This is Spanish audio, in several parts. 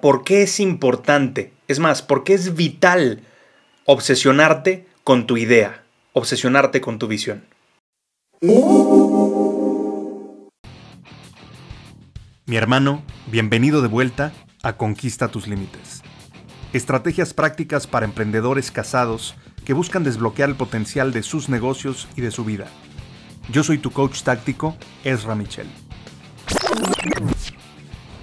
¿por qué es importante? Es más, ¿por qué es vital obsesionarte con tu idea, obsesionarte con tu visión? Mi hermano, bienvenido de vuelta a Conquista tus Límites. Estrategias prácticas para emprendedores casados que buscan desbloquear el potencial de sus negocios y de su vida. Yo soy tu coach táctico, Ezra Michel.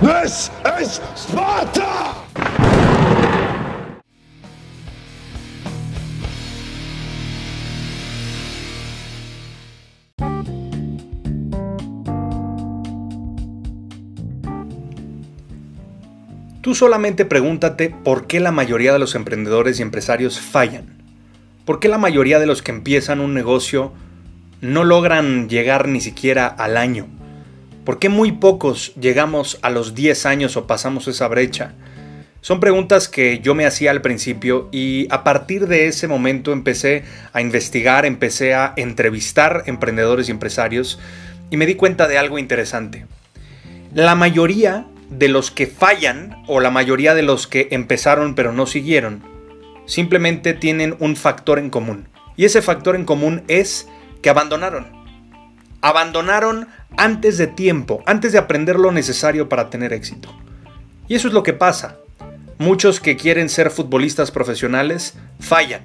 This is Sparta! Tú solamente pregúntate por qué la mayoría de los emprendedores y empresarios fallan. ¿Por qué la mayoría de los que empiezan un negocio no logran llegar ni siquiera al año? ¿Por qué muy pocos llegamos a los 10 años o pasamos esa brecha? Son preguntas que yo me hacía al principio y a partir de ese momento empecé a investigar, empecé a entrevistar emprendedores y empresarios y me di cuenta de algo interesante. La mayoría de los que fallan o la mayoría de los que empezaron pero no siguieron simplemente tienen un factor en común. Y ese factor en común es que abandonaron. Abandonaron antes de tiempo, antes de aprender lo necesario para tener éxito. Y eso es lo que pasa. Muchos que quieren ser futbolistas profesionales fallan.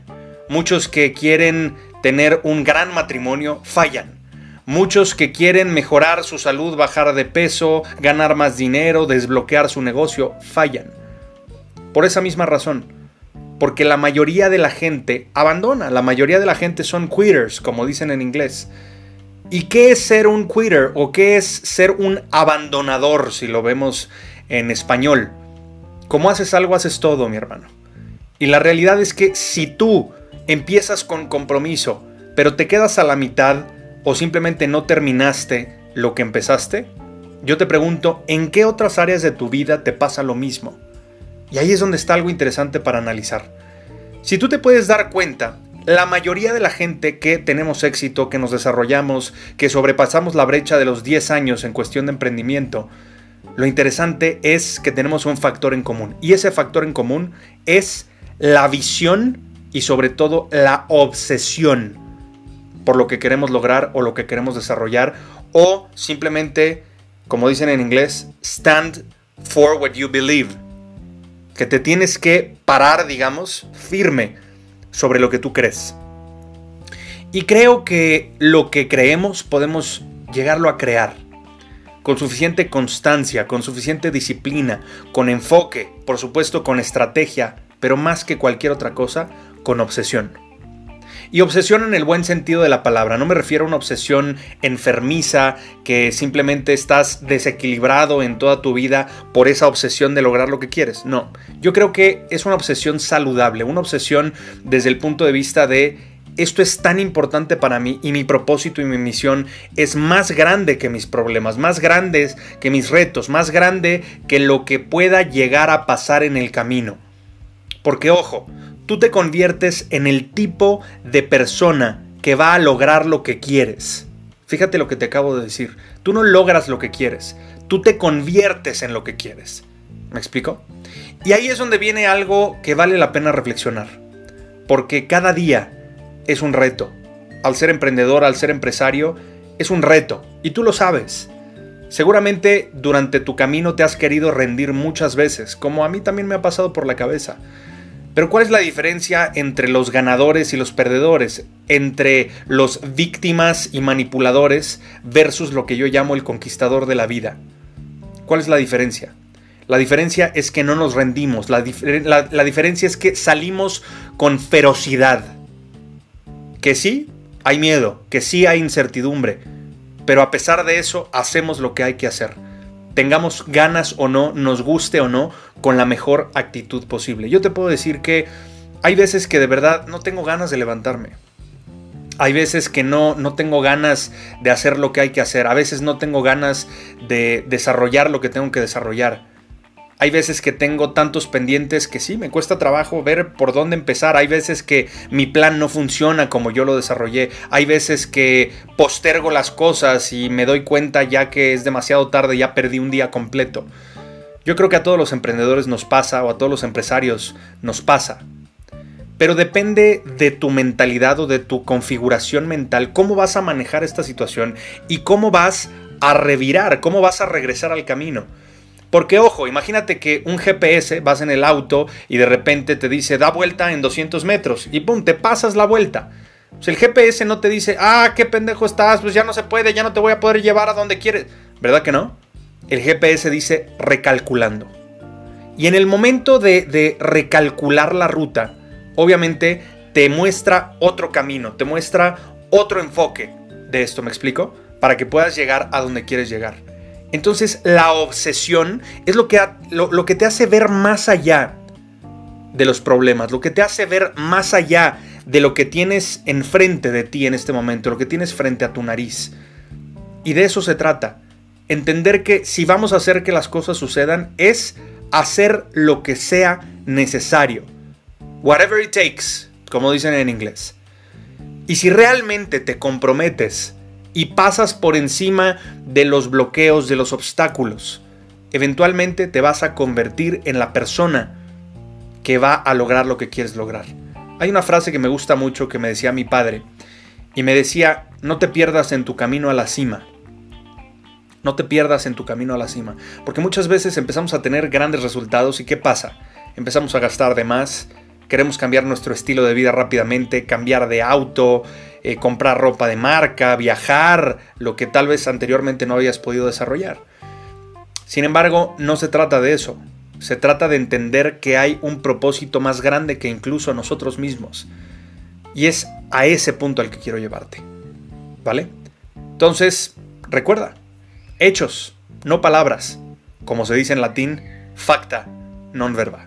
Muchos que quieren tener un gran matrimonio fallan. Muchos que quieren mejorar su salud, bajar de peso, ganar más dinero, desbloquear su negocio, fallan. Por esa misma razón. Porque la mayoría de la gente abandona. La mayoría de la gente son quitters, como dicen en inglés. ¿Y qué es ser un quitter o qué es ser un abandonador si lo vemos en español? Como haces algo, haces todo, mi hermano. Y la realidad es que si tú empiezas con compromiso, pero te quedas a la mitad o simplemente no terminaste lo que empezaste, yo te pregunto, ¿en qué otras áreas de tu vida te pasa lo mismo? Y ahí es donde está algo interesante para analizar. Si tú te puedes dar cuenta la mayoría de la gente que tenemos éxito, que nos desarrollamos, que sobrepasamos la brecha de los 10 años en cuestión de emprendimiento, lo interesante es que tenemos un factor en común. Y ese factor en común es la visión y sobre todo la obsesión por lo que queremos lograr o lo que queremos desarrollar o simplemente, como dicen en inglés, stand for what you believe. Que te tienes que parar, digamos, firme sobre lo que tú crees. Y creo que lo que creemos podemos llegarlo a crear. Con suficiente constancia, con suficiente disciplina, con enfoque, por supuesto con estrategia, pero más que cualquier otra cosa, con obsesión. Y obsesión en el buen sentido de la palabra. No me refiero a una obsesión enfermiza que simplemente estás desequilibrado en toda tu vida por esa obsesión de lograr lo que quieres. No, yo creo que es una obsesión saludable, una obsesión desde el punto de vista de esto es tan importante para mí y mi propósito y mi misión es más grande que mis problemas, más grandes que mis retos, más grande que lo que pueda llegar a pasar en el camino. Porque ojo, tú te conviertes en el tipo de persona que va a lograr lo que quieres. Fíjate lo que te acabo de decir. Tú no logras lo que quieres, tú te conviertes en lo que quieres. ¿Me explico? Y ahí es donde viene algo que vale la pena reflexionar. Porque cada día es un reto. Al ser emprendedor, al ser empresario, es un reto. Y tú lo sabes. Seguramente durante tu camino te has querido rendir muchas veces, como a mí también me ha pasado por la cabeza. Pero ¿cuál es la diferencia entre los ganadores y los perdedores? Entre los víctimas y manipuladores versus lo que yo llamo el conquistador de la vida. ¿Cuál es la diferencia? La diferencia es que no nos rendimos, la, diferencia es que salimos con ferocidad. Que sí, hay miedo, que sí hay incertidumbre, pero a pesar de eso hacemos lo que hay que hacer. Tengamos ganas o no, nos guste o no, con la mejor actitud posible. Yo te puedo decir que hay veces que de verdad no tengo ganas de levantarme. Hay veces que no, no tengo ganas de hacer lo que hay que hacer. A veces no tengo ganas de desarrollar lo que tengo que desarrollar. Hay veces que tengo tantos pendientes que sí, me cuesta trabajo ver por dónde empezar. Hay veces que mi plan no funciona como yo lo desarrollé. Hay veces que postergo las cosas y me doy cuenta ya que es demasiado tarde, ya perdí un día completo. Yo creo que a todos los emprendedores nos pasa o a todos los empresarios nos pasa. Pero depende de tu mentalidad o de tu configuración mental, cómo vas a manejar esta situación y cómo vas a revirar, cómo vas a regresar al camino. Porque ojo, imagínate que un GPS vas en el auto y de repente te dice da vuelta en 200 metros y pum, te pasas la vuelta. El GPS no te dice, ah, qué pendejo estás, pues ya no se puede, ya no te voy a poder llevar a donde quieres. ¿Verdad que no? El GPS dice recalculando. Y en el momento de, de recalcular la ruta, obviamente te muestra otro camino, te muestra otro enfoque de esto, ¿me explico? Para que puedas llegar a donde quieres llegar. Entonces la obsesión es lo que, lo, que te hace ver más allá de los problemas, lo que te hace ver más allá de lo que tienes enfrente de ti en este momento, lo que tienes frente a tu nariz. Y de eso se trata. Entender que si vamos a hacer que las cosas sucedan es hacer lo que sea necesario. Whatever it takes, como dicen en inglés. Y si realmente te comprometes y pasas por encima de los bloqueos, de los obstáculos. Eventualmente te vas a convertir en la persona que va a lograr lo que quieres lograr. Hay una frase que me gusta mucho que me decía mi padre y me decía, no te pierdas en tu camino a la cima. No te pierdas en tu camino a la cima. Porque muchas veces empezamos a tener grandes resultados y ¿qué pasa? Empezamos a gastar de más, queremos cambiar nuestro estilo de vida rápidamente, cambiar de auto, eh, comprar ropa de marca, viajar, lo que tal vez anteriormente no habías podido desarrollar. Sin embargo, no se trata de eso. Se trata de entender que hay un propósito más grande que incluso nosotros mismos. Y es a ese punto al que quiero llevarte. ¿Vale? Entonces, recuerda, hechos, no palabras. Como se dice en latín, facta, non verba.